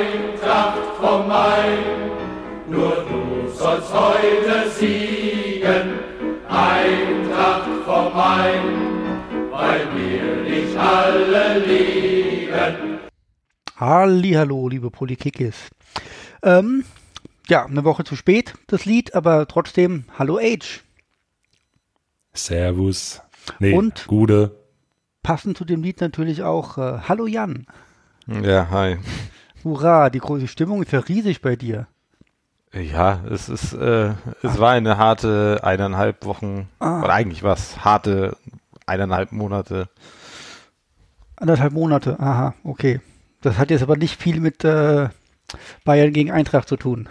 Eintracht vom Main, nur du sollst heute siegen. Eintracht vom Main, weil wir dich alle lieben. Hallihallo, liebe Polykikis. Ähm, ja, eine Woche zu spät, das Lied, aber trotzdem, hallo Age. Servus. Nee, Und? Gude. Passend zu dem Lied natürlich auch, äh, hallo Jan. Ja, hi. Hurra, die große Stimmung ist ja riesig bei dir. Ja, es ist, äh, es war eine harte eineinhalb Wochen, Ah. oder eigentlich was, harte eineinhalb Monate. Anderthalb Monate, aha, okay. Das hat jetzt aber nicht viel mit äh, Bayern gegen Eintracht zu tun.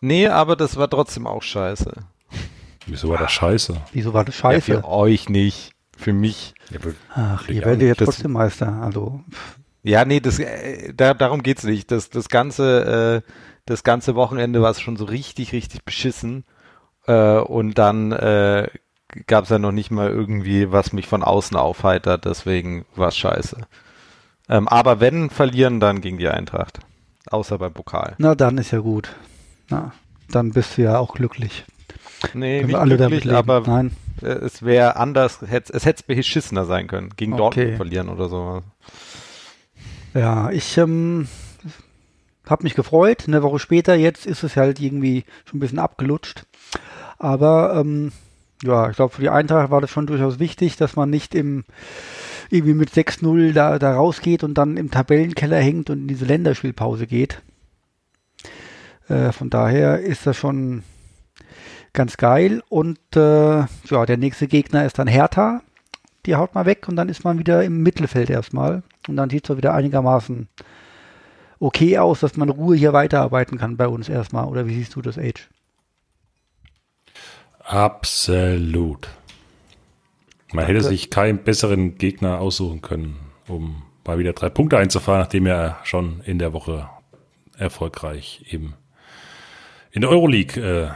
Nee, aber das war trotzdem auch scheiße. Wieso war das scheiße? Wieso war das Ja, scheiße? für euch nicht, für mich. Ja, Ach, ihr Ja, werdet jetzt das- trotzdem Meister. Also, pff, Ja, nee, das, äh, da, darum geht's nicht. Das, das ganze, äh, das ganze Wochenende war es schon so richtig, richtig beschissen. Äh, und dann äh, gab es ja noch nicht mal irgendwie, was mich von außen aufheitert. Deswegen war es scheiße. Ähm, aber wenn verlieren, dann gegen die Eintracht. Außer beim Pokal. na dann ist ja gut. Na, dann bist du ja auch glücklich. Nee, nicht alle glücklich, aber Nein. es wäre anders, es hätte beschissener sein können. Gegen Okay. Dortmund verlieren oder so. Ja, ich ähm, habe mich gefreut. Eine Woche später, jetzt ist es halt irgendwie schon ein bisschen abgelutscht. Aber ähm, ja, ich glaube, für die Eintracht war das schon durchaus wichtig, dass man nicht im irgendwie mit 6-0 da, da rausgeht und dann im Tabellenkeller hängt und in diese Länderspielpause geht. Äh, von daher ist das schon ganz geil. Und äh, ja, der nächste Gegner ist dann Hertha. Die haut mal weg und dann ist man wieder im Mittelfeld erstmal. Und dann sieht es wieder einigermaßen okay aus, dass man Ruhe hier weiterarbeiten kann bei uns erstmal. Oder wie siehst du das, Age? Absolut. Man hätte sich keinen besseren Gegner aussuchen können, um mal wieder drei Punkte einzufahren, nachdem er schon in der Woche erfolgreich eben in der Euroleague äh,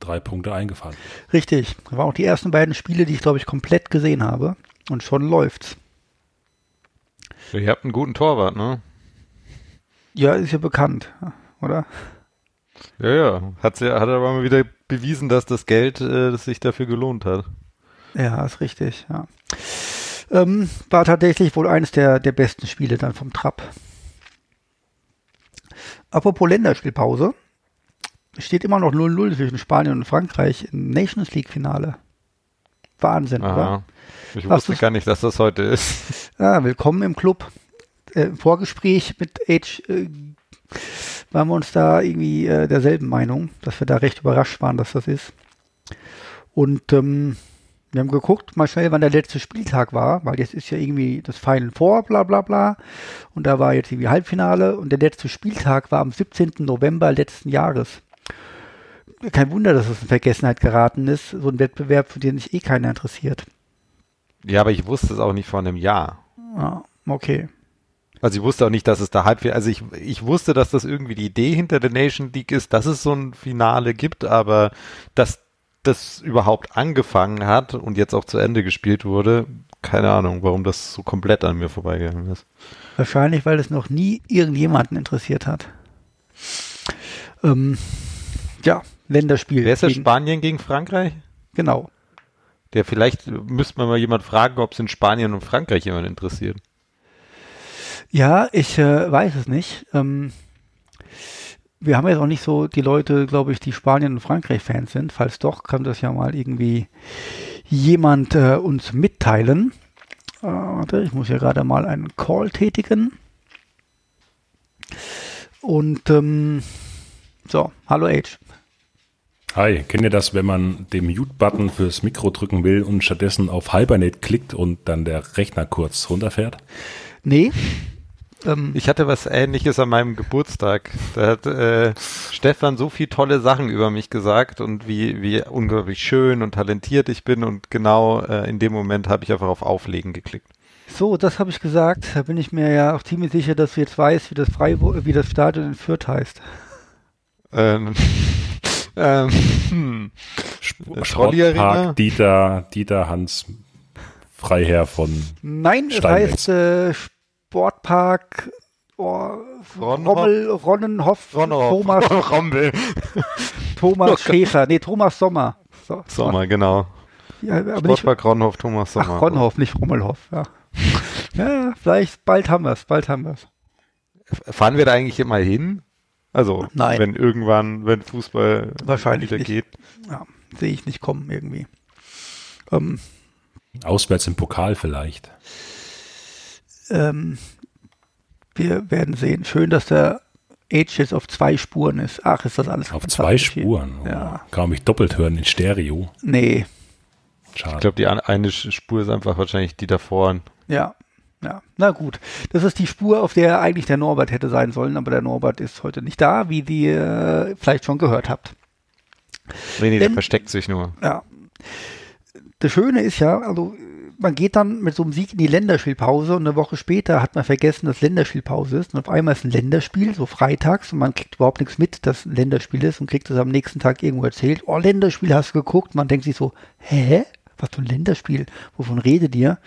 drei Punkte eingefahren. hat. Richtig. Das waren auch die ersten beiden Spiele, die ich, glaube ich, komplett gesehen habe. Und schon läuft's. Ihr habt einen guten Torwart, ne? Ja, ist ja bekannt, oder? Ja, ja. Hat's ja, hat aber mal wieder bewiesen, dass das Geld äh, das sich dafür gelohnt hat. Ja, ist richtig, ja. Ähm, war tatsächlich wohl eines der, der besten Spiele dann vom Trapp. Apropos Länderspielpause. Steht immer noch 0-0 zwischen Spanien und Frankreich im Nations League Finale. Wahnsinn, oder? Aha. Ich Hast wusste gar nicht, dass das heute ist. Ja, willkommen im Club. Äh, Im Vorgespräch mit Age äh, waren wir uns da irgendwie äh, derselben Meinung, dass wir da recht überrascht waren, dass das ist. Und ähm, wir haben geguckt, mal schnell, wann der letzte Spieltag war, weil jetzt ist ja irgendwie das Final Four, bla bla bla. Und da war jetzt irgendwie Halbfinale und der letzte Spieltag war am 17. November letzten Jahres. Kein Wunder, dass es in Vergessenheit geraten ist. So ein Wettbewerb, für den sich eh keiner interessiert. Ja, aber ich wusste es auch nicht vor einem Jahr. Ja, okay. Also ich wusste auch nicht, dass es da Halbfinale, also ich, ich wusste, dass das irgendwie die Idee hinter der Nation League ist, dass es so ein Finale gibt, aber dass das überhaupt angefangen hat und jetzt auch zu Ende gespielt wurde, keine Ahnung, warum das so komplett an mir vorbeigegangen ist. Wahrscheinlich, weil es noch nie irgendjemanden interessiert hat. Ähm, ja, Länderspiel. Wer ist das gegen- Spanien gegen Frankreich? Genau. Der vielleicht müsste man mal jemand fragen, ob es in Spanien und Frankreich jemand interessiert. Ja, ich äh, weiß es nicht. Ähm, wir haben jetzt auch nicht so die Leute, glaube ich, die Spanien- und Frankreich-Fans sind. Falls doch, kann das ja mal irgendwie jemand äh, uns mitteilen. Äh, warte, ich muss ja gerade mal einen Call tätigen. Und ähm, so, hallo Age. Hi, kennt ihr das, wenn man den Mute-Button fürs Mikro drücken will und stattdessen auf Hibernate klickt und dann der Rechner kurz runterfährt? Nee. Ähm, Ich hatte was ähnliches an meinem Geburtstag. Da hat äh, Stefan so viele tolle Sachen über mich gesagt und wie, wie unglaublich schön und talentiert ich bin und genau äh, in dem Moment habe ich einfach auf Auflegen geklickt. So, das habe ich gesagt. Da bin ich mir ja auch ziemlich sicher, dass du jetzt weißt, wie das Freiburg, wie das Stadion in Fürth heißt. Ähm, ähm, hm. Schrolli Arena? Sportpark Dieter, Dieter Hans Freiherr von Nein, es heißt äh, Sportpark oh? Rommel, Ronnenhoff, Ronhoff. Thomas, Rommel. Thomas Schäfer, nee, Thomas Sommer. So, Sommer, genau. Ja, aber nicht, Sportpark Ronhoff, Thomas Sommer. ach, Ronhoff, nicht Rommelhoff, ja. ja, vielleicht, bald haben wir es, bald haben wir es. Fahren wir da eigentlich immer hin? Also, Nein. wenn irgendwann, wenn Fußball Wahrscheinlich wieder nicht. geht. Ja, sehe ich nicht kommen irgendwie. Ähm, Auswärts im Pokal vielleicht. ähm, wir werden sehen. Schön, dass der Age jetzt auf zwei Spuren ist. Ach, ist das alles Auf zwei. Spuren. Oh, Ja. Kann man mich doppelt hören in Stereo. Nee, Schade. Ich glaube, die eine Spur ist einfach wahrscheinlich die davor. ja, ja. Na gut. Das ist die Spur, auf der eigentlich der Norbert hätte sein sollen, aber der Norbert ist heute nicht da, wie ihr äh, vielleicht schon gehört habt. Nee, nee, der Denn- versteckt sich nur. Ja. Das Schöne ist ja, also man geht dann mit so einem Sieg in die Länderspielpause und eine Woche später hat man vergessen, dass Länderspielpause ist und auf einmal ist ein Länderspiel, so freitags und man kriegt überhaupt nichts mit, dass ein Länderspiel ist und kriegt es am nächsten Tag irgendwo erzählt. Oh, Länderspiel hast du geguckt? Man denkt sich so, hä? Was für ein Länderspiel? Wovon redet ihr?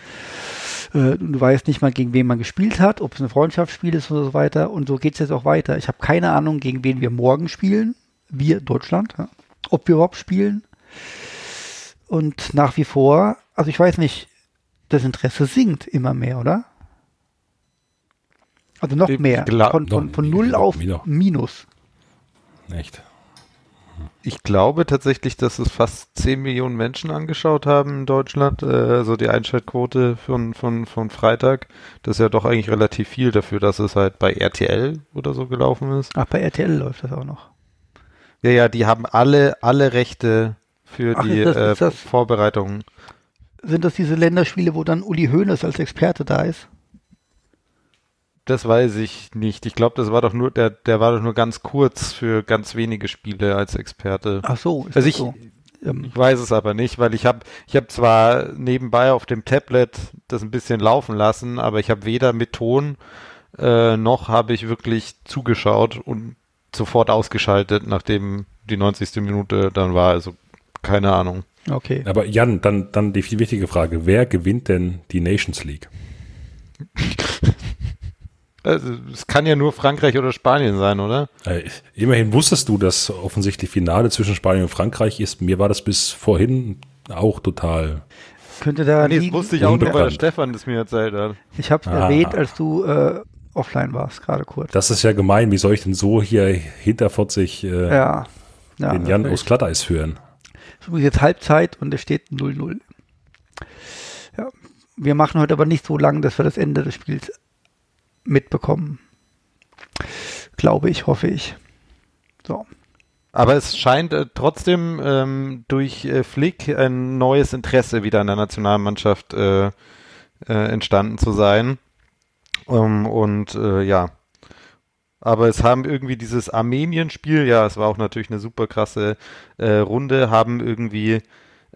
Äh, Du weißt nicht mal, gegen wen man gespielt hat, ob es ein Freundschaftsspiel ist oder so weiter. Und so geht es jetzt auch weiter. Ich habe keine Ahnung, gegen wen wir morgen spielen. Wir, Deutschland. Ja. Ob wir überhaupt spielen. Und nach wie vor, also ich weiß nicht, das Interesse sinkt immer mehr, oder? Also noch mehr. Von, von, von null auf. Minus. Echt. Ich glaube tatsächlich, dass es fast 10 Millionen Menschen angeschaut haben in Deutschland. Also die Einschaltquote von, von, von Freitag. Das ist ja doch eigentlich relativ viel dafür, dass es halt bei RTL oder so gelaufen ist. Ach, bei RTL läuft das auch noch. Ja, ja, die haben alle, alle Rechte für Ach, die das- äh, Vorbereitungen. Sind das diese Länderspiele, wo dann Uli Hoeneß als Experte da ist? Das weiß ich nicht. Ich glaube, das war doch nur, der, der war doch nur ganz kurz für ganz wenige Spiele als Experte. Ach so, ist Also das ich, so. Ähm, ich weiß es aber nicht, weil ich habe ich hab zwar nebenbei auf dem Tablet das ein bisschen laufen lassen, aber ich habe weder mit Ton äh, noch habe ich wirklich zugeschaut und sofort ausgeschaltet, nachdem die 90. Minute dann war. Also keine Ahnung. okay. Aber Jan, dann, dann die viel wichtige Frage. Wer gewinnt denn die Nations League? Also, es kann ja nur Frankreich oder Spanien sein, oder? Äh, immerhin wusstest du, dass offensichtlich Finale zwischen Spanien und Frankreich ist. Mir war das bis vorhin auch total. Könnte da Nee, das wusste ich auch nur, weil der. Stefan das mir erzählt hat. Ich habe es Ah. erwähnt, als du äh, offline warst, gerade kurz. Das ist ja gemein. Wie soll ich denn so hier hinter 40 äh, ja. ja den Jan natürlich. aus Glatteis führen? Es ist jetzt Halbzeit und es steht 0-0. Ja. Wir machen heute aber nicht so lang, dass wir das Ende des Spiels mitbekommen. Glaube ich, hoffe ich. So. Aber es scheint äh, trotzdem ähm, durch äh, Flick ein neues Interesse wieder in der Nationalmannschaft äh, äh, entstanden zu sein. Ähm, und äh, ja. Aber es haben irgendwie dieses Armenien-Spiel, ja, es war auch natürlich eine super krasse äh, Runde, haben irgendwie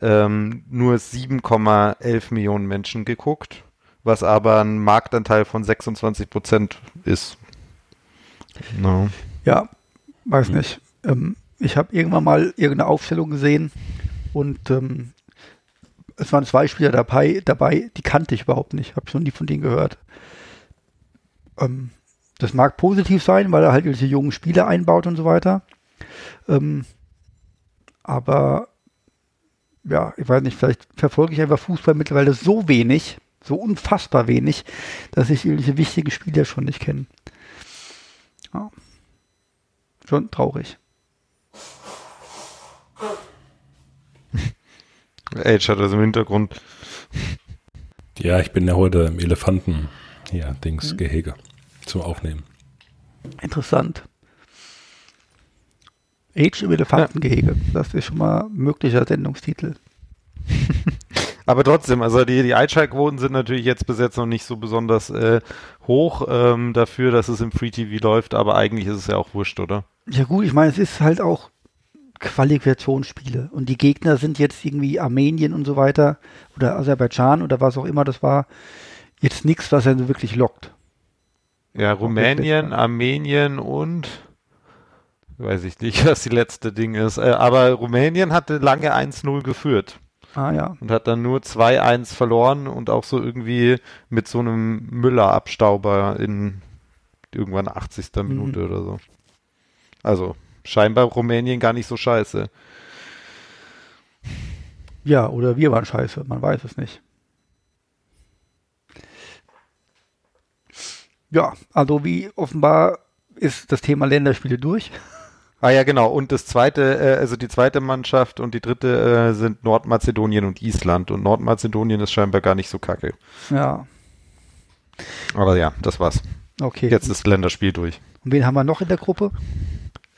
ähm, nur 7,11 Millionen Menschen geguckt, was aber ein Marktanteil von 26 Prozent ist. No. Ja, weiß nicht. Ähm, ich habe irgendwann mal irgendeine Aufstellung gesehen und ähm, es waren zwei Spieler dabei, dabei, die kannte ich überhaupt nicht. Habe schon nie von denen gehört. Ähm, das mag positiv sein, weil er halt diese jungen Spieler einbaut und so weiter. Ähm, aber ja, ich weiß nicht, vielleicht verfolge ich einfach Fußball mittlerweile so wenig, so unfassbar wenig, dass ich irgendwelche wichtigen Spieler schon nicht kenne. Ja. Schon traurig. Age hat das im Hintergrund. Ja, ich bin ja heute im Elefanten hier, Dings, Gehege zum Aufnehmen. Interessant. Age im Elefantengehege. Das ist schon mal möglicher Sendungstitel. Aber trotzdem, also die, die Einschaltquoten sind natürlich jetzt bis jetzt noch nicht so besonders äh, hoch ähm, dafür, dass es im Free TV läuft, aber eigentlich ist es ja auch wurscht, oder? Ja gut, ich meine, es ist halt auch Qualifikationsspiele und die Gegner sind jetzt irgendwie Armenien und so weiter oder Aserbaidschan oder was auch immer das war. Jetzt nichts, was er so wirklich lockt. Ja, Rumänien, Armenien und weiß ich nicht, was die letzte Ding ist. Äh, aber Rumänien hatte lange 1-0 geführt Ah ja. und hat dann nur 2-1 verloren und auch so irgendwie mit so einem Müller-Abstauber in irgendwann 80. Minute oder so. Also scheinbar Rumänien gar nicht so scheiße. Ja, oder wir waren scheiße, man weiß es nicht. Ja, also wie offenbar ist das Thema Länderspiele durch. Ah ja, genau. Und das zweite, äh, also die zweite Mannschaft und die dritte äh, sind Nordmazedonien und Island. Und Nordmazedonien ist scheinbar gar nicht so kacke. Ja, Aber ja, das war's. okay. Jetzt ist Länderspiel durch. Und wen haben wir noch in der Gruppe?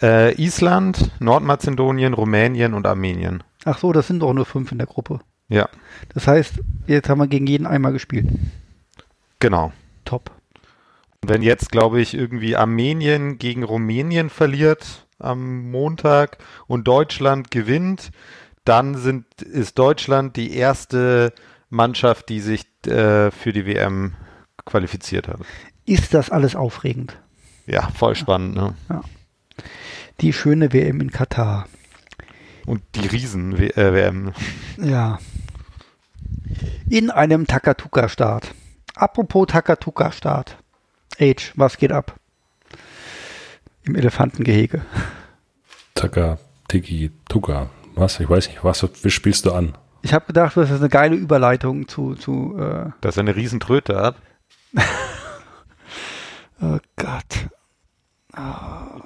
Äh, Island, Nordmazedonien, Rumänien und Armenien. Ach so, das sind doch nur fünf in der Gruppe. Ja, Das heißt, jetzt haben wir gegen jeden einmal gespielt. genau. Top. Wenn jetzt, glaube ich, irgendwie Armenien gegen Rumänien verliert am Montag und Deutschland gewinnt, dann sind, ist Deutschland die erste Mannschaft, die sich äh, für die WM qualifiziert hat. Ist das alles aufregend? Ja, voll spannend, ne? Die schöne WM in Katar. Und die Riesen-WM. Ja. In einem Takatuka-Staat. Apropos Takatuka-Staat. Age, was geht ab? Im Elefantengehege. Taka, Tiki, Tuka. Was? Ich weiß nicht. Was wie spielst du an? Ich habe gedacht, das ist eine geile Überleitung zu, zu äh, Dass er eine Riesentröte hat. oh Gott. Ah.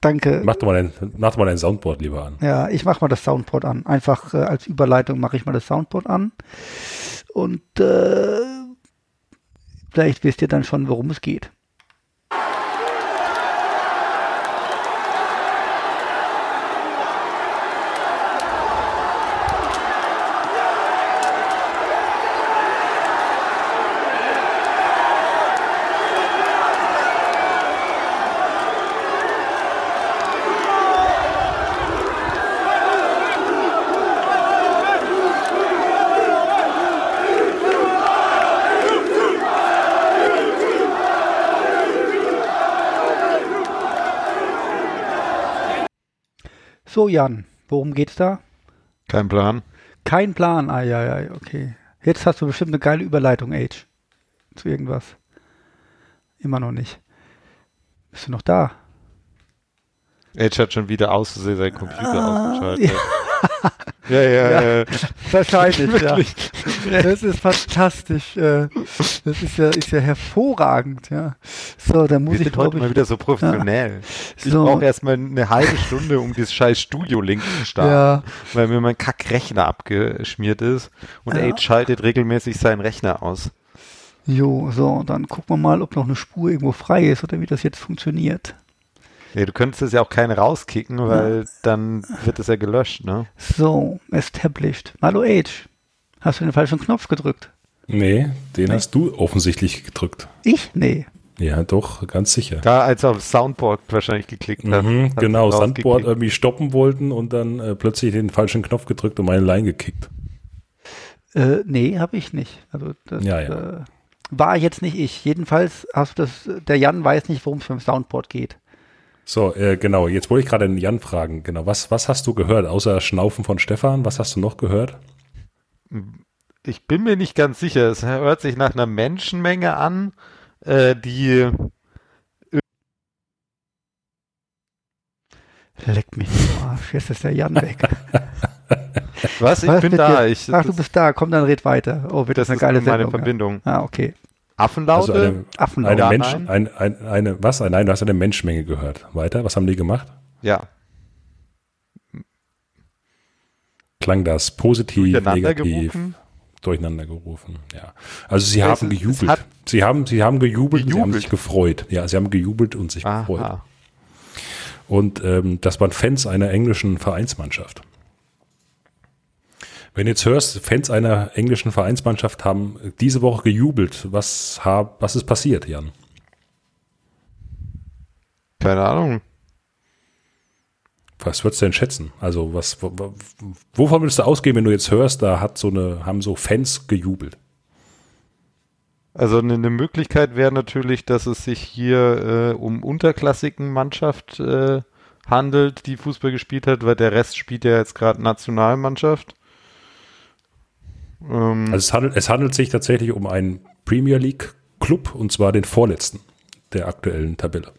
danke. Mach doch mal dein, mach doch mal dein Soundboard lieber an. Ja, ich mache mal das Soundboard an. Einfach äh, als Überleitung mache ich mal das Soundboard an. Und äh, vielleicht wisst ihr dann schon, worum es geht. So, Jan, worum geht's da? Kein Plan. Kein Plan. Ah, ja, ja, okay. Jetzt hast du bestimmt eine geile Überleitung, Age. Zu irgendwas. Immer noch nicht. Bist du noch da? Edge hat schon wieder aus Versehen seinen Computer Ah, ausgeschaltet. Ja, ja, Ja. ja. Wahrscheinlich, ja. Das ist fantastisch. äh, Das ist ja, ist ja hervorragend, ja. So, dann muss Wir ich, sind heute glaub mal ich, wieder so professionell. Ich So. brauche erstmal eine halbe Stunde, um dieses scheiß Studio-Link zu starten, ja, weil mir mein Kackrechner abgeschmiert ist und Ja. Age schaltet regelmäßig seinen Rechner aus. jo, so, dann gucken wir mal, ob noch eine Spur irgendwo frei ist oder wie das jetzt funktioniert. Ja, du könntest es ja auch keine rauskicken, weil dann wird es ja gelöscht, ne? So, established. Hallo, Age. Hast du den falschen Knopf gedrückt? Nee, den hast du offensichtlich gedrückt. Ich? Nee. Ja, doch, ganz sicher. Da, als er auf Soundboard wahrscheinlich geklickt hat. Mhm, hat genau, rausgekickt. irgendwie stoppen wollten und dann äh, plötzlich den falschen Knopf gedrückt und meine Line gekickt. Äh, nee, habe ich nicht. Also das Ja, ja. Äh, war jetzt nicht ich. Jedenfalls hast du das, der Jan weiß nicht, worum es beim Soundboard geht. So, äh, genau, jetzt wollte ich gerade den Jan fragen, genau, was, was hast du gehört, außer Schnaufen von Stefan, was hast du noch gehört? Ich bin mir nicht ganz sicher. Es hört sich nach einer Menschenmenge an, äh, die Leck mich Arsch. Jetzt ist der Jan weg. Was? Ich Was bin da. Ich, Ach, du bist da. Komm, dann red weiter. Oh, wird das, das eine ist geile meine Sendung. Verbindung. Ja. Ah, okay. Affenlaute? Also eine, Affenlaut. eine nein. ein, ein, eine, was? Nein, du hast eine Menschenmenge gehört. Weiter, was haben die gemacht? ja. Klang das positiv, negativ, gerufen? Durcheinander gerufen, ja. Also sie haben es gejubelt. Sie haben, sie haben gejubelt, und sie haben Gejubelt. sich gefreut. Ja, sie haben gejubelt und sich gefreut. Aha. Und ähm, das waren Fans einer englischen Vereinsmannschaft. Wenn du jetzt hörst, Fans einer englischen Vereinsmannschaft haben diese Woche gejubelt, was, hab, was ist passiert, Jan? Keine Ahnung. Was würdest du denn schätzen? Also, was, wo- wo- wovon würdest du ausgehen, wenn du jetzt hörst, da hat so eine, haben so Fans gejubelt? Also eine, eine Möglichkeit wäre natürlich, dass es sich hier äh, um unterklassigen Mannschaft äh, handelt, die Fußball gespielt hat, weil der Rest spielt ja jetzt gerade Nationalmannschaft. Ähm, Also es handelt, es handelt sich tatsächlich um einen Premier League Club und zwar den vorletzten. der aktuellen Tabelle.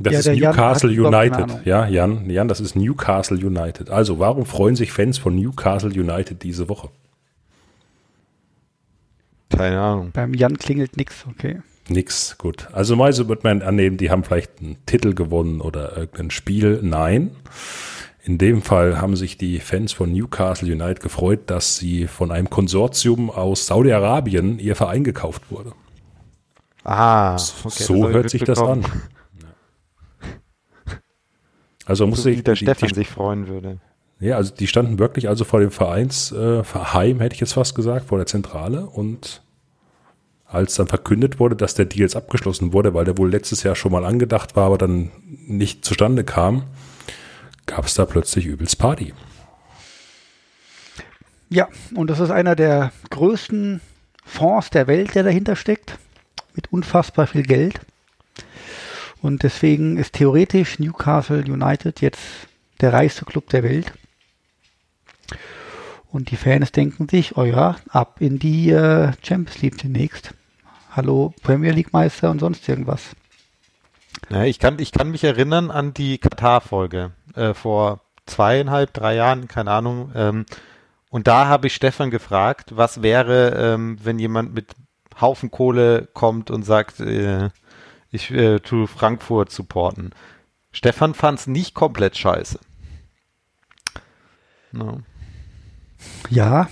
Das Ja, ist Jan Newcastle keine United. Ja, Jan, Jan, das ist Newcastle United. Also, warum freuen sich Fans von Newcastle United diese Woche? Keine Ahnung. Beim Jan klingelt nix, okay. Nix, gut. Also meise wird man annehmen, die haben vielleicht einen Titel gewonnen oder irgendein Spiel. Nein. In dem Fall haben sich die Fans von Newcastle United gefreut, dass sie von einem Konsortium aus Saudi-Arabien ihr Verein gekauft wurde. Ah, so hab ich hört sich das an. Also muss So ich wie der die, Stefan die, sich freuen würde. ja, also die standen wirklich also vor dem Vereinsheim, äh, hätte ich jetzt fast gesagt, vor der Zentrale und als dann verkündet wurde, dass der Deal jetzt abgeschlossen wurde, weil der wohl letztes Jahr schon mal angedacht war, aber dann nicht zustande kam, gab es da plötzlich übelst Party. Ja, und das ist einer der größten Fonds der Welt, der dahinter steckt, mit unfassbar viel Geld. Und deswegen ist theoretisch Newcastle United jetzt der reichste Club der Welt. Und die Fans denken sich, oh ja, ab in die äh, Champions League demnächst. Hallo Premier League Meister und sonst irgendwas. Ja, ich, kann, ich kann mich erinnern an die Katar-Folge äh, vor zweieinhalb, drei Jahren, keine Ahnung. Ähm, und da habe ich Stefan gefragt, was wäre, ähm, wenn jemand mit Haufen Kohle kommt und sagt, äh, ich äh, tue Frankfurt supporten. Stefan fand es nicht komplett scheiße. No. Ja,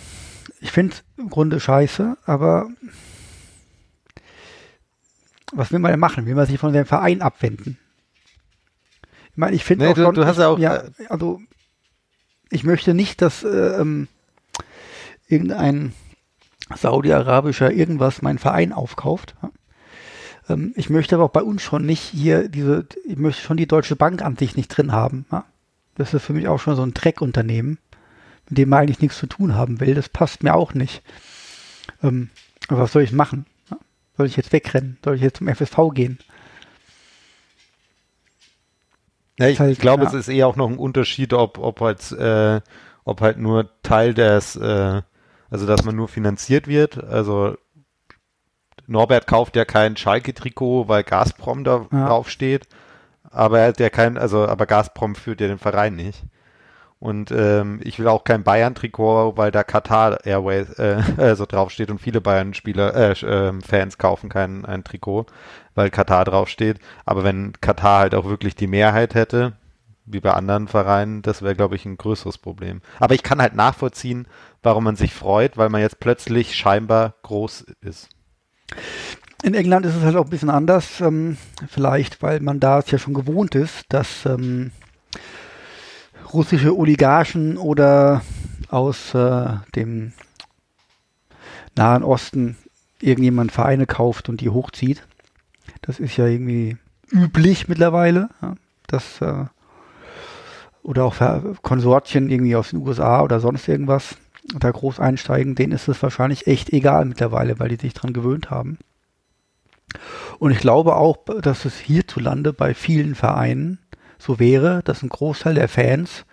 ich finde es im Grunde scheiße, aber was will man denn machen? Will man sich von dem Verein abwenden? Ich meine, ich finde Nee, auch du- schon, du hast ich, ja auch, ja, äh, also ich möchte nicht, dass äh, ähm, irgendein saudi-arabischer irgendwas meinen Verein aufkauft. Ja? Ähm, ich möchte aber auch bei uns schon nicht hier diese, ich möchte schon die Deutsche Bank an sich nicht drin haben. Ja? Das ist für mich auch schon so ein Dreckunternehmen, mit dem man eigentlich nichts zu tun haben will. Das passt mir auch nicht. Ähm, aber was soll ich machen? Ja? Soll ich jetzt wegrennen? Soll ich jetzt zum FSV gehen? Ja, ich Halt, glaube, ja. es ist eher auch noch ein Unterschied, ob, ob halt, äh, ob halt nur Teil des, äh, also dass man nur finanziert wird. Also Norbert kauft ja kein Schalke-Trikot, weil Gazprom da Ja. drauf steht. Aber er hat ja kein, also aber Gazprom führt ja den Verein nicht. Und ähm, ich will auch kein Bayern-Trikot, weil da Qatar Airways äh, also draufsteht und viele Bayern-Spieler, äh, ähm, Fans kaufen kein ein Trikot, weil Katar draufsteht. Aber wenn Katar halt auch wirklich die Mehrheit hätte, wie bei anderen Vereinen, das wäre, glaube ich, ein größeres Problem. Aber ich kann halt nachvollziehen, warum man sich freut, weil man jetzt plötzlich scheinbar groß ist. In England ist es halt auch ein bisschen anders, ähm, vielleicht, weil man da es ja schon gewohnt ist, dass ähm, russische Oligarchen oder aus äh, dem Nahen Osten irgendjemand Vereine kauft und die hochzieht. Das ist ja irgendwie üblich mittlerweile, ja, dass äh, oder auch Konsortien irgendwie aus den USA oder sonst irgendwas da groß einsteigen, denen ist es wahrscheinlich echt egal mittlerweile, weil die sich dran gewöhnt haben. Und ich glaube auch, dass es hierzulande bei vielen Vereinen so wäre, dass ein Großteil der Fans,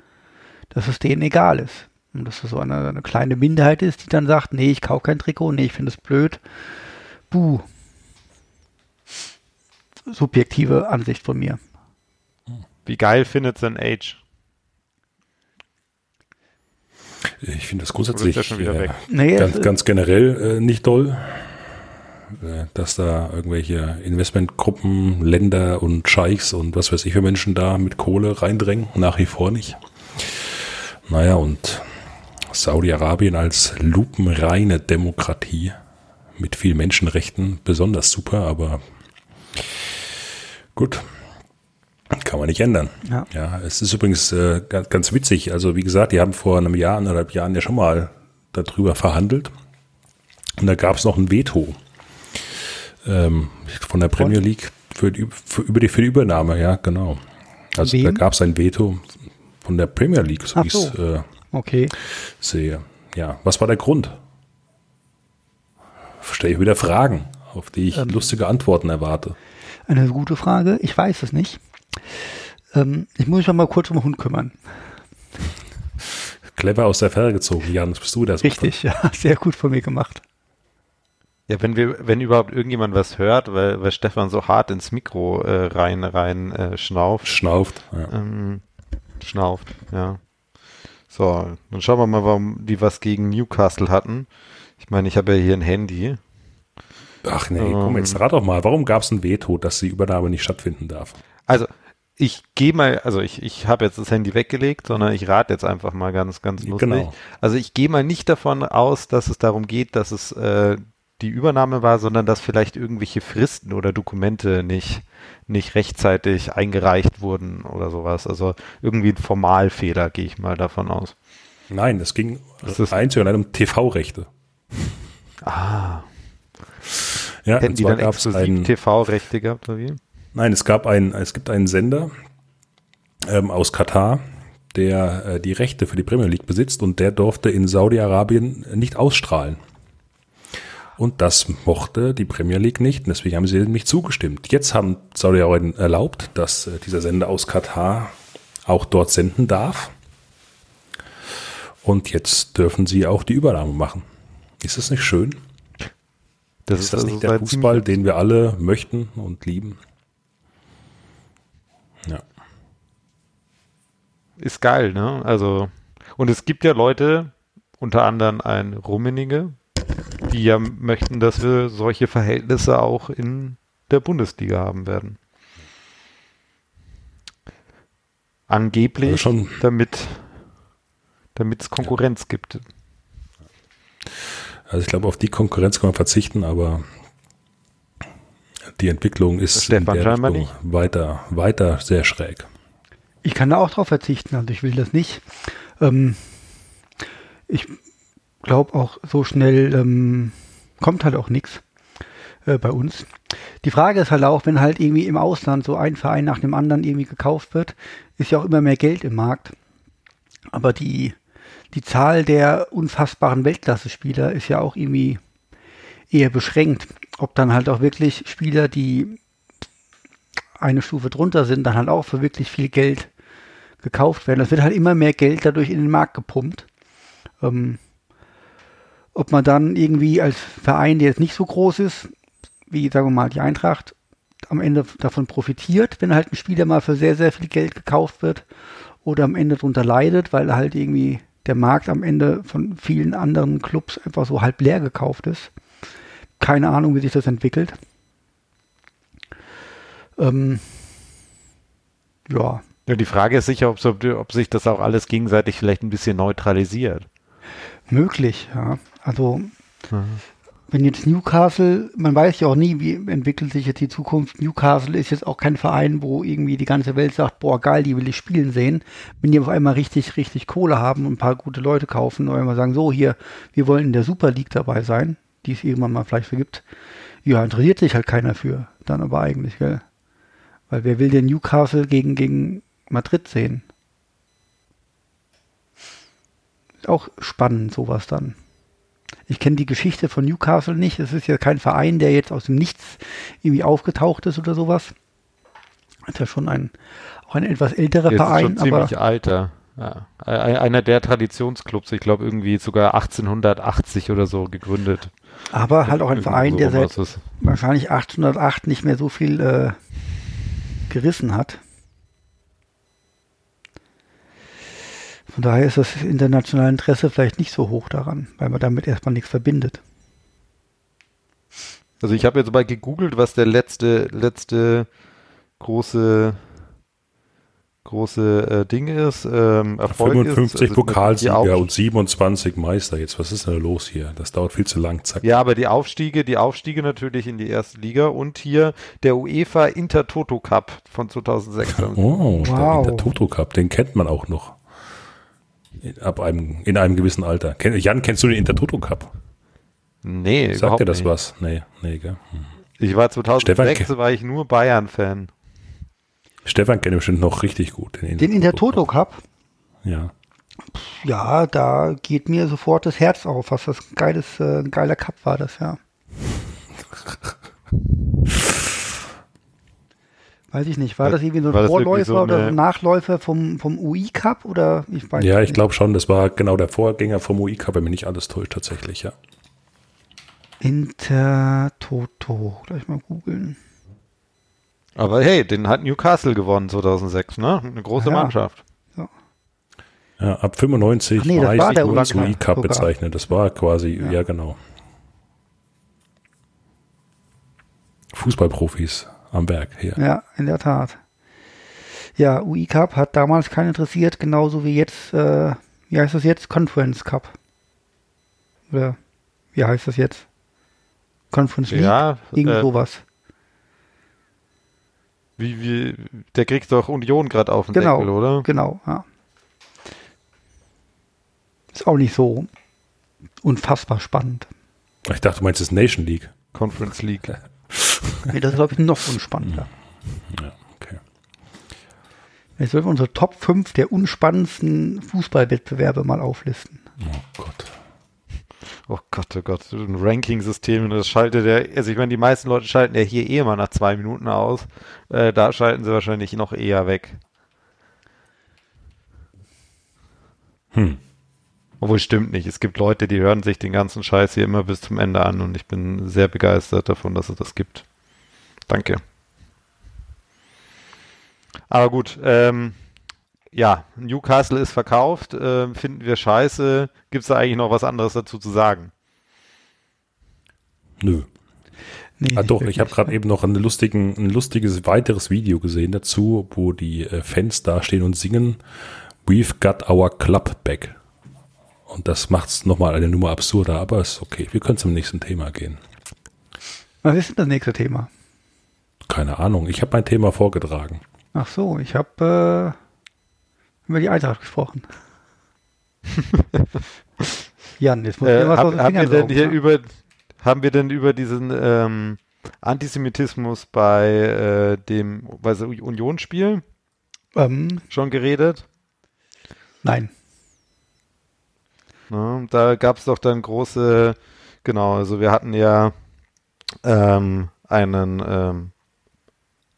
dass es denen egal ist. Und dass es so eine, eine kleine Minderheit ist, die dann sagt, nee, ich kaufe kein Trikot, nee, ich finde es blöd. Buh. Subjektive Ansicht von mir. Wie geil findet St. Age? Ich finde das grundsätzlich wieder äh, weg? Nee, ganz, ganz generell äh, nicht doll, äh, dass da irgendwelche Investmentgruppen, Länder und Scheichs und was weiß ich für Menschen da mit Kohle reindrängen. Nach wie vor nicht. Naja, und Saudi-Arabien als lupenreine Demokratie mit viel Menschenrechten besonders super, aber gut. Kann man nicht ändern. Ja. Ja, es ist übrigens äh, ganz, ganz witzig. Also wie gesagt, die haben vor einem Jahr, anderthalb Jahren ja schon mal darüber verhandelt. Und da gab es noch ein Veto ähm, von der Premier League für die, für, über die, für die Übernahme, ja, genau. Also Wem? da gab es ein Veto von der Premier League, so Ach wie ich es so. äh, okay. sehe. Ja, was war der Grund? Stelle ich wieder Fragen, auf die ich Ähm. lustige Antworten erwarte. Eine gute Frage. Ich weiß es nicht. Ähm, ich muss mich noch mal kurz um den Hund kümmern. clever aus der Ferne gezogen, Jan. Bist du das? Richtig, ja, sehr gut von mir gemacht. Ja, wenn wir, wenn überhaupt irgendjemand was hört, weil, weil Stefan so hart ins Mikro äh, rein, rein äh, schnauft. Schnauft, ja. Ähm, schnauft, ja. So, dann schauen wir mal, warum die was gegen Newcastle hatten. Ich meine, ich habe ja hier ein Handy. Ach nee, komm, jetzt rat doch mal, warum gab es ein Veto, dass die Übernahme nicht stattfinden darf? Also, ich gehe mal, also ich, ich habe jetzt das Handy weggelegt, sondern ich rate jetzt einfach mal ganz, ganz lustig. Genau. Also ich gehe mal nicht davon aus, dass es darum geht, dass es äh, die Übernahme war, sondern dass vielleicht irgendwelche Fristen oder Dokumente nicht, nicht rechtzeitig eingereicht wurden oder sowas. Also irgendwie ein Formalfehler, gehe ich mal davon aus. Nein, es ging Das ist- einzig und allein um TV-Rechte. Ah, Ja, hätten die dann exklusiv TV-Rechte gehabt oder wie? Nein, es gab einen, es gibt einen Sender ähm, aus Katar, der äh, die Rechte für die Premier League besitzt und der durfte in Saudi-Arabien nicht ausstrahlen. Und das mochte die Premier League nicht, und deswegen haben sie dem nicht zugestimmt. Jetzt haben Saudi-Arabien erlaubt, dass äh, dieser Sender aus Katar auch dort senden darf. Und jetzt dürfen sie auch die Übernahme machen. Ist das nicht schön? Das Ist das also nicht der Fußball, den wir alle möchten und lieben? Ja. ist geil, ne? Also, und es gibt ja Leute, unter anderem ein Rummenige, die ja möchten, dass wir solche Verhältnisse auch in der Bundesliga haben werden. Angeblich, Also schon- damit damit es Konkurrenz gibt. Also ich glaube, auf die Konkurrenz kann man verzichten, aber die Entwicklung ist Stefan in der Richtung weiter, weiter sehr schräg. Ich kann da auch drauf verzichten, also ich will das nicht. Ähm, ich glaube auch so schnell ähm, kommt halt auch nichts äh, bei uns. Die Frage ist halt auch, wenn halt irgendwie im Ausland so ein Verein nach dem anderen irgendwie gekauft wird, ist ja auch immer mehr Geld im Markt. Aber die, die Zahl der unfassbaren Weltklasse-Spieler ist ja auch irgendwie eher beschränkt. Ob dann halt auch wirklich Spieler, die eine Stufe drunter sind, dann halt auch für wirklich viel Geld gekauft werden. Es wird halt immer mehr Geld dadurch in den Markt gepumpt. Ähm, ob man dann irgendwie als Verein, der jetzt nicht so groß ist, wie sagen wir mal die Eintracht, am Ende davon profitiert, wenn halt ein Spieler mal für sehr, sehr viel Geld gekauft wird oder am Ende darunter leidet, weil halt irgendwie der Markt am Ende von vielen anderen Clubs einfach so halb leer gekauft ist. Keine Ahnung, wie sich das entwickelt. Ähm, ja, Ja, die Frage ist sicher, ob, ob sich das auch alles gegenseitig vielleicht ein bisschen neutralisiert. möglich, ja. Also, wenn jetzt Newcastle, man weiß ja auch nie, wie entwickelt sich jetzt die Zukunft. Newcastle ist jetzt auch kein Verein, wo irgendwie die ganze Welt sagt, boah, geil, die will ich spielen sehen. Wenn die auf einmal richtig, richtig Kohle haben und ein paar gute Leute kaufen und einmal sagen, so hier, wir wollen in der Super League dabei sein, die es irgendwann mal vielleicht vergibt. Ja, interessiert sich halt keiner für. Dann aber eigentlich, gell? Weil wer will denn Newcastle gegen, gegen Madrid sehen? Ist auch spannend, sowas dann. Ich kenne die Geschichte von Newcastle nicht. Es ist ja kein Verein, der jetzt aus dem Nichts irgendwie aufgetaucht ist oder sowas. Ist ja schon ein, auch ein etwas älterer ist Verein, schon ziemlich aber alter. Ja. Ein- Einer der Traditionsclubs, ich glaube irgendwie sogar 1880 oder so gegründet. Aber halt auch ein Verein, so der seit wahrscheinlich 1808 nicht mehr so viel äh, gerissen hat. Von daher ist das internationale Interesse vielleicht nicht so hoch daran, weil man damit erstmal nichts verbindet. Also ich habe jetzt mal gegoogelt, was der letzte, letzte große große äh, Ding ist. Ähm, Erfolg 55 ist. Also Pokalsieger und 27 Meister. Jetzt, was ist denn da los hier? Das dauert viel zu lang. Zack. Ja, aber die Aufstiege, die Aufstiege natürlich in die erste Liga und hier der UEFA Intertoto Cup von 2006. Oh, Wow. der, der Toto Cup, den kennt man auch noch. In, ab einem, in einem gewissen Alter. Ken, Jan, kennst du den Intertoto Cup? Nee, Sagt dir das nicht. was? Nee, nee, gell? Hm. Ich war Stefan 2006, ke- war ich nur Bayern-Fan. Stefan kennt bestimmt noch richtig gut. Den Intertoto Cup, Ja. ja, da geht mir sofort das Herz auf, was das ein geiles, äh, ein geiler Cup war das, ja. Weiß ich nicht. War das irgendwie so ein Vorläufer so oder eine- so ein Nachläufer vom, vom UI Cup oder ich weiß Ja, ich glaube schon, das war genau der Vorgänger vom UI Cup, wenn mich nicht alles täuscht, tatsächlich, ja. Intertoto. Gleich mal googeln. Aber hey, den hat Newcastle gewonnen 2006, ne? Eine große Ja. Mannschaft. ja ab 95 Ach nee, war war ich der nur als UI Cup bezeichnet. Das war quasi, ja, Ja. genau. Fußballprofis am Werk hier. Ja, in der Tat. Ja, UI Cup hat damals keinen interessiert, genauso wie jetzt, äh, wie heißt das jetzt? Conference Cup. Oder wie heißt das jetzt? Conference League? Ja, Irgend äh, sowas. Wie, wie, der kriegt doch Union gerade auf den Genau, Deckel, oder? genau, ja. Ist auch nicht so unfassbar spannend. Ich dachte, du meinst das Nation League. Conference League. Nee, das ist, glaube ich, noch unspannender. Ja, okay. Jetzt sollten wir unsere Top 5 der unspannendsten Fußballwettbewerbe mal auflisten. Oh Gott. Oh Gott, oh Gott, ein Ranking-System, das schaltet ja, also ich meine, die meisten Leute schalten ja hier eh mal nach zwei Minuten aus. Äh, da schalten sie wahrscheinlich noch eher weg. Hm. Obwohl stimmt nicht. Es gibt Leute, die hören sich den ganzen Scheiß hier immer bis zum Ende an und ich bin sehr begeistert davon, dass es das gibt. Danke. Aber gut, ähm, ja, Newcastle ist verkauft, ähm, finden wir scheiße. Gibt es da eigentlich noch was anderes dazu zu sagen? Nö. Nee, Ah, doch, ich habe gerade eben noch einen lustigen, ein lustiges weiteres Video gesehen dazu, wo die äh, Fans dastehen und singen We've got our club back. Und das macht's nochmal eine Nummer absurder, aber ist okay. Wir können zum nächsten Thema gehen. Was ist denn das nächste Thema? Keine Ahnung, ich habe mein Thema vorgetragen. Ach so, ich habe äh, über die Eintracht gesprochen. Jan, jetzt muss ich Äh, was hab, aus den haben, wir denn hier ne? über, haben wir denn über diesen ähm, Antisemitismus bei äh, dem Unionsspiel ähm, schon geredet? Nein. Ne? Da gab es doch dann große, genau, also wir hatten ja ähm, einen ähm,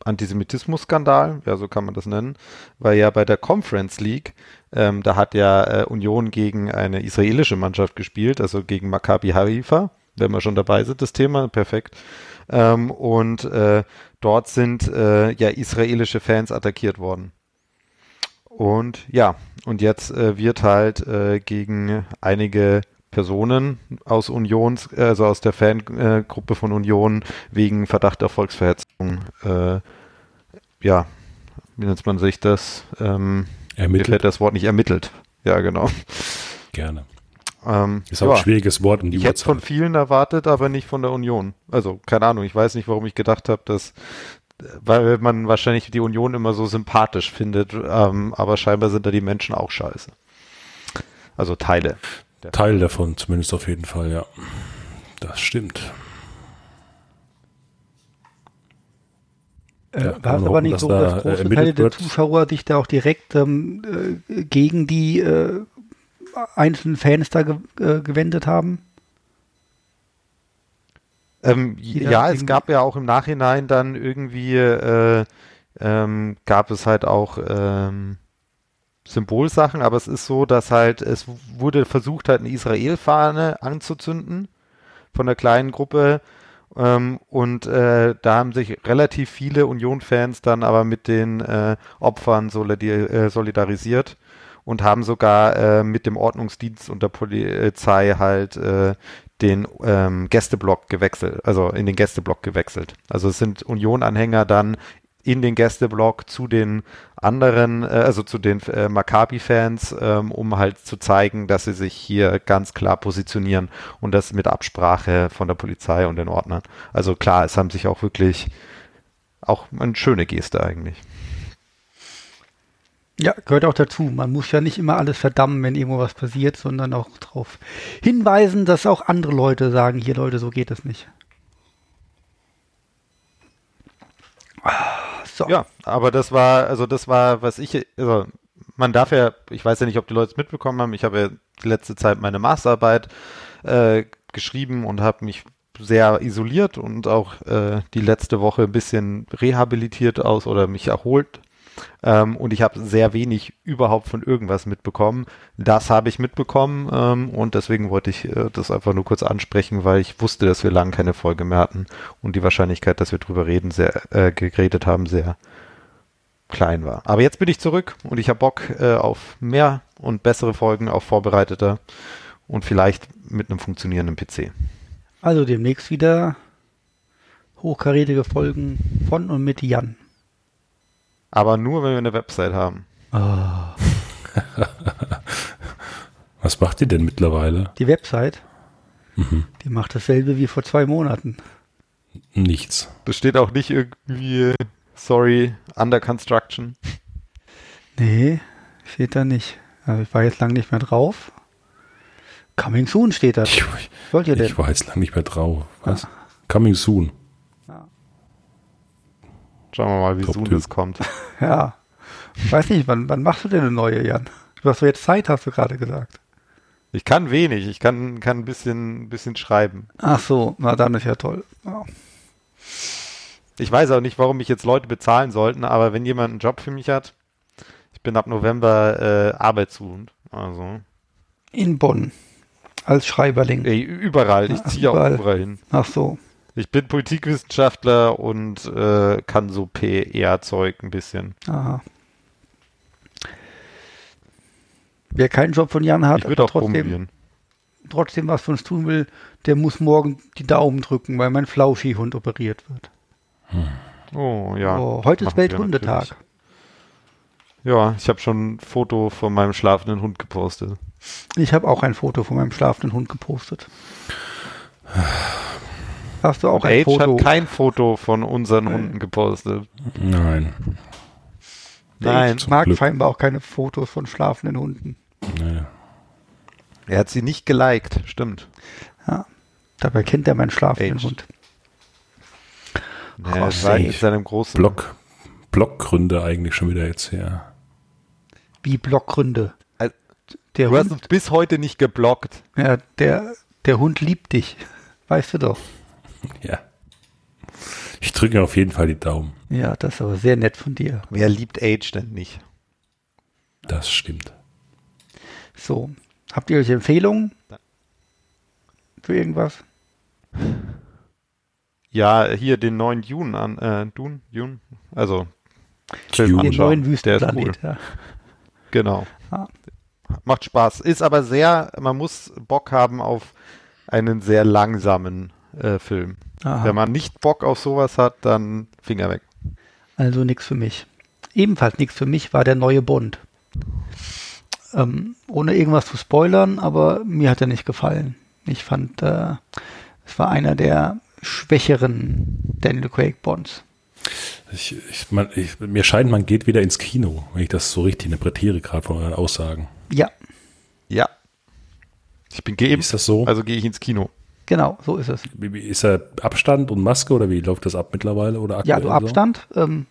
Antisemitismus-Skandal, ja, so kann man das nennen, weil ja bei der Conference League, ähm, da hat ja äh, Union gegen eine israelische Mannschaft gespielt, also gegen Maccabi Haifa, wenn wir schon dabei sind, das Thema, perfekt. Ähm, und äh, dort sind äh, ja israelische Fans attackiert worden. Und ja, und jetzt äh, wird halt äh, gegen einige Personen aus Unions, also aus der Fangruppe von Union wegen Verdacht auf Volksverhetzung, äh, ja, wie nennt man sich das? Ähm, mir Ermittelt fällt das Wort nicht ermittelt. Ja, genau. gerne. Ähm, Ist auch ja. ein schwieriges Wort um die Ich hätte es von Uhrzeit. vielen erwartet, aber nicht von der Union. Also, keine Ahnung, ich weiß nicht, warum ich gedacht habe, dass, weil man wahrscheinlich die Union immer so sympathisch findet, ähm, aber scheinbar sind da die Menschen auch scheiße. Also Teile. Teil davon zumindest auf jeden Fall, ja. Das stimmt. Äh, Ja, war es aber nicht so, da, dass äh, große Teile der. Zuschauer sich da auch direkt ähm, äh, gegen die äh, einzelnen Fans da ge äh, gewendet haben? Ähm, da ja, es gab ja auch im Nachhinein dann irgendwie, äh, ähm, gab es halt auch ähm, Symbolsachen, aber es ist so, dass halt, es wurde versucht, halt eine Israel-Fahne anzuzünden von einer kleinen Gruppe ähm, und äh, da haben sich relativ viele Union-Fans dann aber mit den äh, Opfern äh, solidarisiert und haben sogar äh, mit dem Ordnungsdienst und der Polizei halt äh, den ähm, Gästeblock gewechselt, also in den Gästeblock gewechselt. Also es sind Union-Anhänger dann in den Gästeblock zu den anderen, äh, also zu den äh, Maccabi-Fans, ähm, um halt zu zeigen, dass sie sich hier ganz klar positionieren und das mit Absprache von der Polizei und den Ordnern. Also klar, es haben sich auch wirklich auch eine schöne Geste eigentlich. Ja, gehört auch dazu. Man muss ja nicht immer alles verdammen, wenn irgendwo was passiert, sondern auch darauf hinweisen, dass auch andere Leute sagen, hier Leute, so geht es nicht. Ah, So. Ja, aber das war, also das war, was ich, also man darf ja, ich weiß ja nicht, ob die Leute es mitbekommen haben, ich habe ja die letzte Zeit meine Masterarbeit äh, geschrieben und habe mich sehr isoliert und auch äh, die letzte Woche ein bisschen rehabilitiert aus oder mich erholt. Ähm, und ich habe sehr wenig überhaupt von irgendwas mitbekommen. Das habe ich mitbekommen ähm, und deswegen wollte ich äh, das einfach nur kurz ansprechen, weil ich wusste, dass wir lange keine Folge mehr hatten und die Wahrscheinlichkeit, dass wir drüber reden, sehr äh, geredet haben, sehr klein war. Aber jetzt bin ich zurück und ich habe Bock äh, auf mehr und bessere Folgen, auf vorbereiteter und vielleicht mit einem funktionierenden PC. Also demnächst wieder hochkarätige Folgen von und mit Jan. Aber nur, wenn wir eine Website haben. Ah, Was macht ihr denn mittlerweile? die Website, die macht dasselbe wie vor zwei Monaten. Nichts. Das steht auch nicht irgendwie, sorry, under construction. Nee, steht da nicht. Also ich war jetzt lang nicht mehr drauf. Coming soon steht da. Ich, Wollt ihr denn? ich war jetzt lang nicht mehr drauf. Was? Coming soon. Schauen wir mal, wie Typ. das kommt. Ja. Ich weiß nicht, wann, wann machst du denn eine neue, Jan? Du hast doch jetzt Zeit, hast du gerade gesagt. Ich kann wenig, ich kann, kann ein bisschen, bisschen schreiben. Ach so, na dann ist ja toll. Ja. Ich weiß auch nicht, warum mich jetzt Leute bezahlen sollten, aber wenn jemand einen Job für mich hat, ich bin ab November äh, arbeitssuchend. Also In Bonn. Als Schreiberling. ey, überall, ich ziehe auch überall hin. Ach so. Ich bin Politikwissenschaftler und äh, kann so PR-Zeug ein bisschen. Aha. Wer keinen Job von Jan hat, Ich auch trotzdem, trotzdem was für uns tun will, der muss morgen die Daumen drücken, weil mein Flauschi-Hund operiert wird. Oh ja. oh, heute ist Welthundetag. Ja, ich habe schon ein Foto von meinem schlafenden Hund gepostet. Ich habe auch ein Foto von meinem schlafenden Hund gepostet. Hast du auch Und ein Age Foto? hat kein Foto von unseren Hunden gepostet. Nein. Nein. Ich mag Glück. scheinbar auch keine Fotos von schlafenden Hunden. Nee. Er hat sie nicht geliked, stimmt. Dabei kennt er meinen schlafenden Age. Hund. Ja, nee. in seinem großen Block, Blockgründe eigentlich schon wieder jetzt her. Wie Blockgründe. Also, Der Du hast Hund, uns bis heute nicht geblockt. ja, der, der Hund liebt dich. Weißt du doch. Ja. Ich drücke auf jeden Fall die Daumen. Ja, das ist aber sehr nett von dir. Wer liebt Age denn nicht? Das stimmt. So. Habt ihr euch Empfehlungen? Für irgendwas? Ja, hier den neuen Dune an, äh, Dune, Dune, also Film. Den anschauen. neuen ist cool. Wüstenplanet. Ja. Genau. Ah. Macht Spaß. Ist aber sehr, man muss Bock haben auf einen sehr langsamen äh, Film. Aha. Wenn man nicht Bock auf sowas hat, dann Finger weg. Also nichts für mich. Ebenfalls nichts für mich war der neue Bond. Ähm, ohne irgendwas zu spoilern, aber mir hat er nicht gefallen. Ich fand, äh, es war einer der schwächeren Daniel Craig Bonds. Ich, ich, man, ich, mir scheint, man geht wieder ins Kino, wenn ich das so richtig interpretiere, gerade von euren Aussagen. Ja, Ja. Ich bin geimpft, Ist das so? also gehe ich ins Kino. Genau, so ist es. Wie- wie- Ist er Abstand und Maske oder wie läuft das ab mittlerweile? Oder Ja, du so? Abstand. Ähm,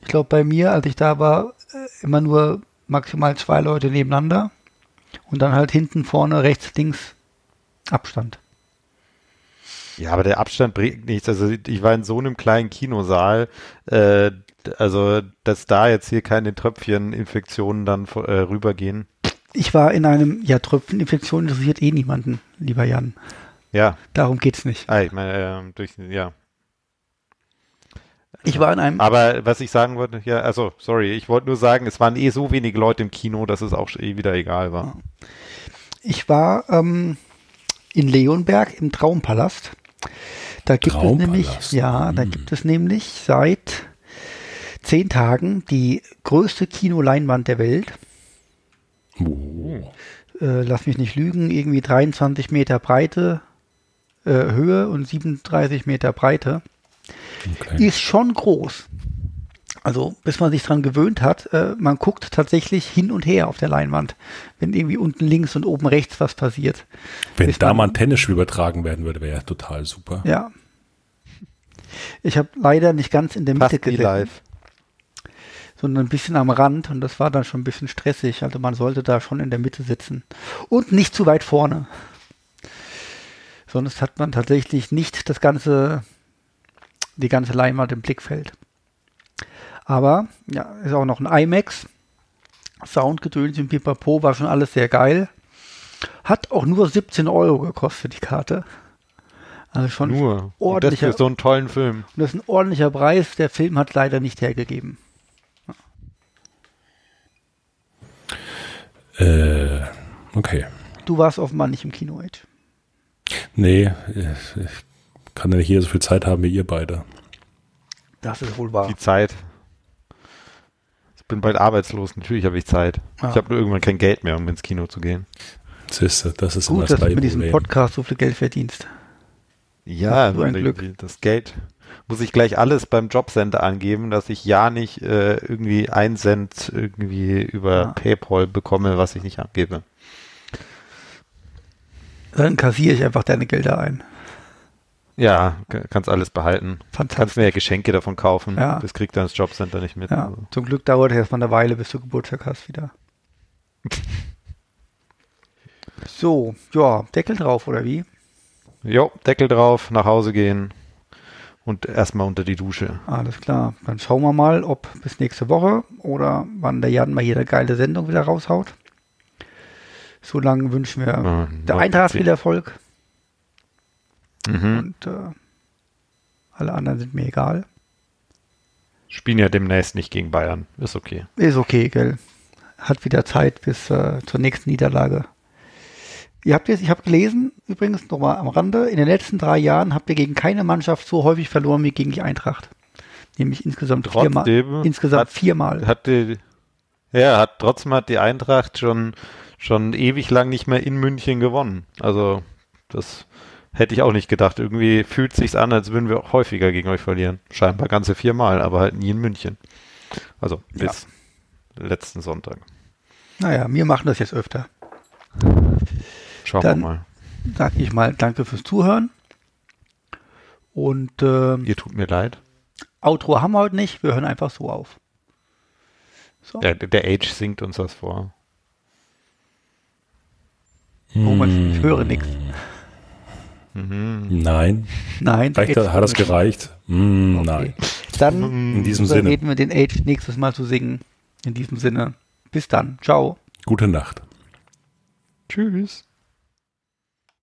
ich glaube, bei mir, als ich da war, äh, immer nur maximal zwei Leute nebeneinander und dann halt hinten, vorne, rechts, links Abstand. Ja, aber der Abstand bringt nichts. Also ich war in so einem kleinen Kinosaal, äh, also dass da jetzt hier keine Tröpfcheninfektionen dann äh, rübergehen. Ich war in einem, ja, Tröpfcheninfektion interessiert eh niemanden, lieber Jan. Ja, Darum geht's nicht. ah, ich meine, ähm, durch, ja. Ich war in einem, Aber was ich sagen wollte, ja, also sorry, ich wollte nur sagen, es waren eh so wenige Leute im Kino, dass es auch eh wieder egal war. ich war ähm, in Leonberg im Traumpalast. Da gibt es nämlich, Traumpalast. ja, da Hm. gibt es nämlich seit zehn Tagen die größte Kinoleinwand der Welt. Oh. Äh, lass mich nicht lügen, irgendwie 23 Meter Breite, äh, Höhe und 37 Meter Breite. Okay. Ist schon groß. Also, bis man sich dran gewöhnt hat, äh, man guckt tatsächlich hin und her auf der Leinwand, wenn irgendwie unten links und oben rechts was passiert. Wenn bis da mal ein Tennisspiel übertragen werden würde, wäre ja total super. Ja. Ich habe leider nicht ganz in der Mitte Fast wie gesessen, live. sondern ein bisschen am Rand und das war dann schon ein bisschen stressig. Also man sollte da schon in der Mitte sitzen und nicht zu weit vorne. Sonst hat man tatsächlich nicht das ganze, die ganze Leinwand im Blickfeld. Aber, ja, ist auch noch ein IMAX. Soundgedöns im Pipapo war schon alles sehr geil. Hat auch nur 17 Euro gekostet, die Karte. Also schon Nur. Und das ordentlicher, für so einen tollen Film. und das ist ein ordentlicher Preis. Der Film hat leider nicht hergegeben. Äh, okay. Du warst offenbar nicht im Kino, Age. Nee, ich kann ja nicht jeder so viel Zeit haben wie ihr beide. Das ist wohl wahr. Die Zeit. Ich bin bald arbeitslos. Natürlich habe ich Zeit. Ja. Ich habe nur irgendwann kein Geld mehr, um ins Kino zu gehen. Siehste, das ist Gut, das dass du mit diesem Problem. Podcast so viel Geld verdienst. Ja, die- das Geld muss ich gleich alles beim Jobcenter angeben, dass ich ja nicht äh, irgendwie ein Cent irgendwie über Ja. PayPal bekomme, was ich nicht abgebe. Dann kassiere ich einfach deine Gelder ein. Ja, kannst alles behalten. Kannst Fantastisch. mir ja Geschenke davon kaufen. Ja. Das kriegt das Jobcenter nicht mit. Ja, Also. zum Glück dauert es erstmal eine Weile, bis du Geburtstag hast wieder. So, ja, Deckel drauf, oder wie? Jo, Deckel drauf, nach Hause gehen und erstmal unter die Dusche. Alles klar. Dann schauen wir mal, ob bis nächste Woche oder wann der Jan mal hier eine geile Sendung wieder raushaut. So lange wünschen wir Ja, der Eintracht viel Erfolg Mhm. und äh, alle anderen sind mir egal. Spielen ja demnächst nicht gegen Bayern. Ist okay. Ist okay, gell? Hat wieder Zeit bis äh, zur nächsten Niederlage. Ihr habt jetzt, ich habe gelesen, übrigens nochmal am Rande, in den letzten drei Jahren habt ihr gegen keine Mannschaft so häufig verloren wie gegen die Eintracht. Nämlich insgesamt viermal. Trotzdem Insgesamt hat- viermal. Hat die, ja, hat trotzdem hat die Eintracht schon, schon ewig lang nicht mehr in München gewonnen. Also, das hätte ich auch nicht gedacht. Irgendwie fühlt sich's an, als würden wir auch häufiger gegen euch verlieren. Scheinbar ganze viermal, aber halt nie in München. Also, bis letzten Sonntag. Naja, wir machen das jetzt öfter. Schauen Dann- wir mal. Sag ich mal Danke fürs Zuhören. Und äh, Ihr tut mir leid. Outro haben wir heute nicht, wir hören einfach so auf. So. Der, der Age singt uns das vor. Thomas, ich höre nichts. Mhm. Nein, Nein. vielleicht hat wir gereicht. Hm, Okay. Nein, Dann in diesem Sinne, reden wir den Age nächstes Mal zu singen. In diesem Sinne. Bis dann. Ciao. gute Nacht. Tschüss.